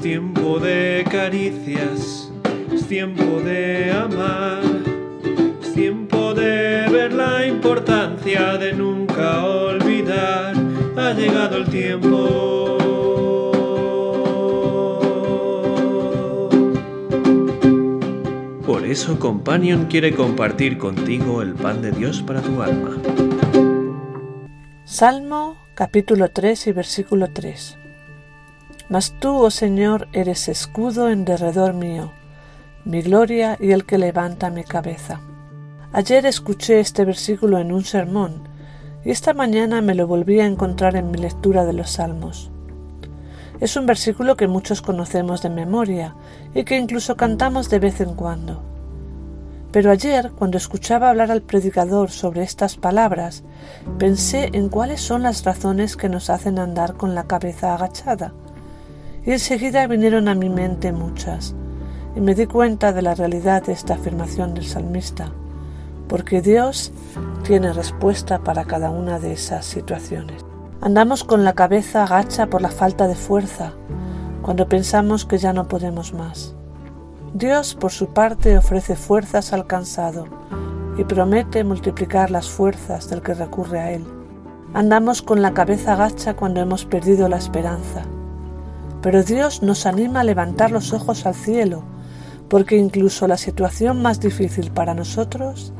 Es tiempo de caricias, es tiempo de amar, es tiempo de ver la importancia de nunca olvidar. Ha llegado el tiempo. Por eso Companion quiere compartir contigo el pan de Dios para tu alma. Salmo capítulo 3 y versículo 3. Mas tú, oh Señor, eres escudo en derredor mío, mi gloria y el que levanta mi cabeza. Ayer escuché este versículo en un sermón y esta mañana me lo volví a encontrar en mi lectura de los Salmos. Es un versículo que muchos conocemos de memoria y que incluso cantamos de vez en cuando. Pero ayer, cuando escuchaba hablar al predicador sobre estas palabras, pensé en cuáles son las razones que nos hacen andar con la cabeza agachada. Y enseguida vinieron a mi mente muchas, y me di cuenta de la realidad de esta afirmación del salmista, porque Dios tiene respuesta para cada una de esas situaciones. Andamos con la cabeza agacha por la falta de fuerza, cuando pensamos que ya no podemos más. Dios, por su parte, ofrece fuerzas al cansado y promete multiplicar las fuerzas del que recurre a Él. Andamos con la cabeza agacha cuando hemos perdido la esperanza, pero Dios nos anima a levantar los ojos al cielo, porque incluso la situación más difícil para nosotros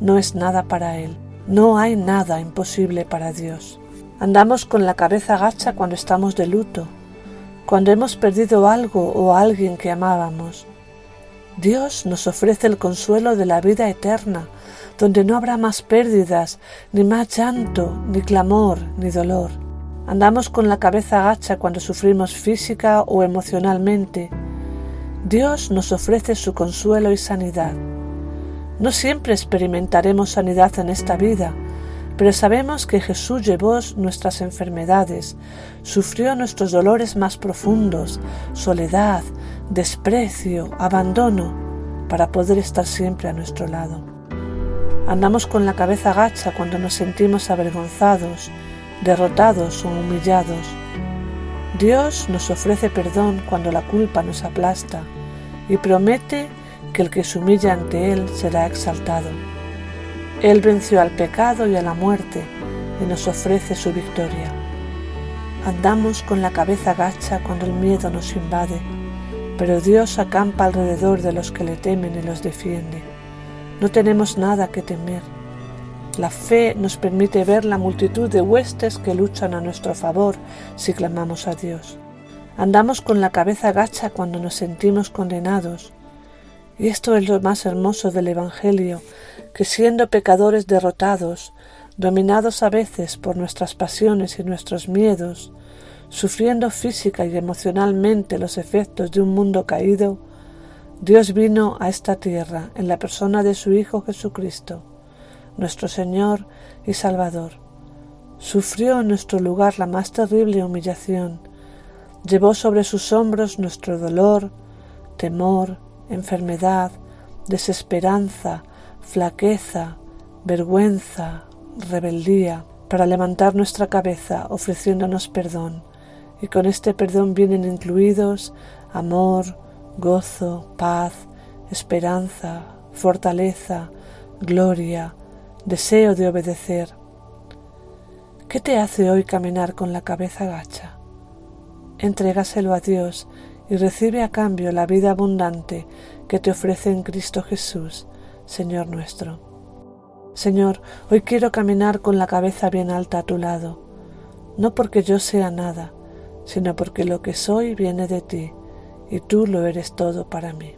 no es nada para Él. No hay nada imposible para Dios. Andamos con la cabeza gacha cuando estamos de luto, cuando hemos perdido algo o a alguien que amábamos. Dios nos ofrece el consuelo de la vida eterna, donde no habrá más pérdidas, ni más llanto, ni clamor, ni dolor. Andamos con la cabeza gacha cuando sufrimos física o emocionalmente. Dios nos ofrece su consuelo y sanidad. No siempre experimentaremos sanidad en esta vida, pero sabemos que Jesús llevó nuestras enfermedades, sufrió nuestros dolores más profundos, soledad, desprecio, abandono, para poder estar siempre a nuestro lado. Andamos con la cabeza gacha cuando nos sentimos avergonzados, derrotados o humillados. Dios nos ofrece perdón cuando la culpa nos aplasta y promete que el que se humilla ante Él será exaltado. Él venció al pecado y a la muerte y nos ofrece su victoria. Andamos con la cabeza gacha cuando el miedo nos invade, pero Dios acampa alrededor de los que le temen y los defiende. No tenemos nada que temer. La fe nos permite ver la multitud de huestes que luchan a nuestro favor si clamamos a Dios. Andamos con la cabeza gacha cuando nos sentimos condenados, y esto es lo más hermoso del Evangelio, que siendo pecadores derrotados, dominados a veces por nuestras pasiones y nuestros miedos, sufriendo física y emocionalmente los efectos de un mundo caído, Dios vino a esta tierra en la persona de su Hijo Jesucristo, nuestro Señor y Salvador. Sufrió en nuestro lugar la más terrible humillación, llevó sobre sus hombros nuestro dolor, temor, enfermedad, desesperanza, flaqueza, vergüenza, rebeldía, para levantar nuestra cabeza ofreciéndonos perdón, y con este perdón vienen incluidos amor, gozo, paz, esperanza, fortaleza, gloria, deseo de obedecer. ¿Qué te hace hoy caminar con la cabeza gacha? Entrégaselo a Dios y recibe a cambio la vida abundante que te ofrece en Cristo Jesús, Señor nuestro. Señor, hoy quiero caminar con la cabeza bien alta a tu lado, no porque yo sea nada, sino porque lo que soy viene de ti, y tú lo eres todo para mí.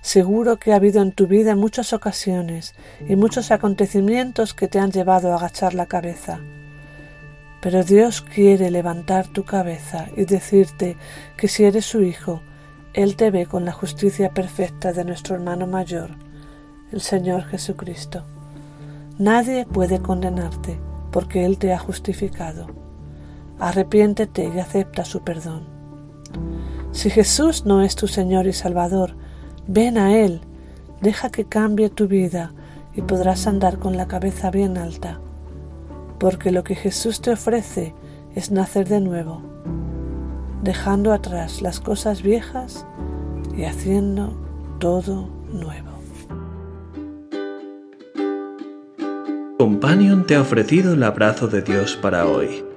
seguro que ha habido en tu vida muchas ocasiones y muchos acontecimientos que te han llevado a agachar la cabeza Pero Dios quiere levantar tu cabeza y decirte que si eres su hijo, Él te ve con la justicia perfecta de nuestro hermano mayor, el Señor Jesucristo. Nadie puede condenarte porque Él te ha justificado. Arrepiéntete y acepta su perdón. Si Jesús no es tu Señor y Salvador, ven a Él, deja que cambie tu vida y podrás andar con la cabeza bien alta porque lo que Jesús te ofrece es nacer de nuevo, dejando atrás las cosas viejas y haciendo todo nuevo. Companion te ha ofrecido el abrazo de Dios para hoy.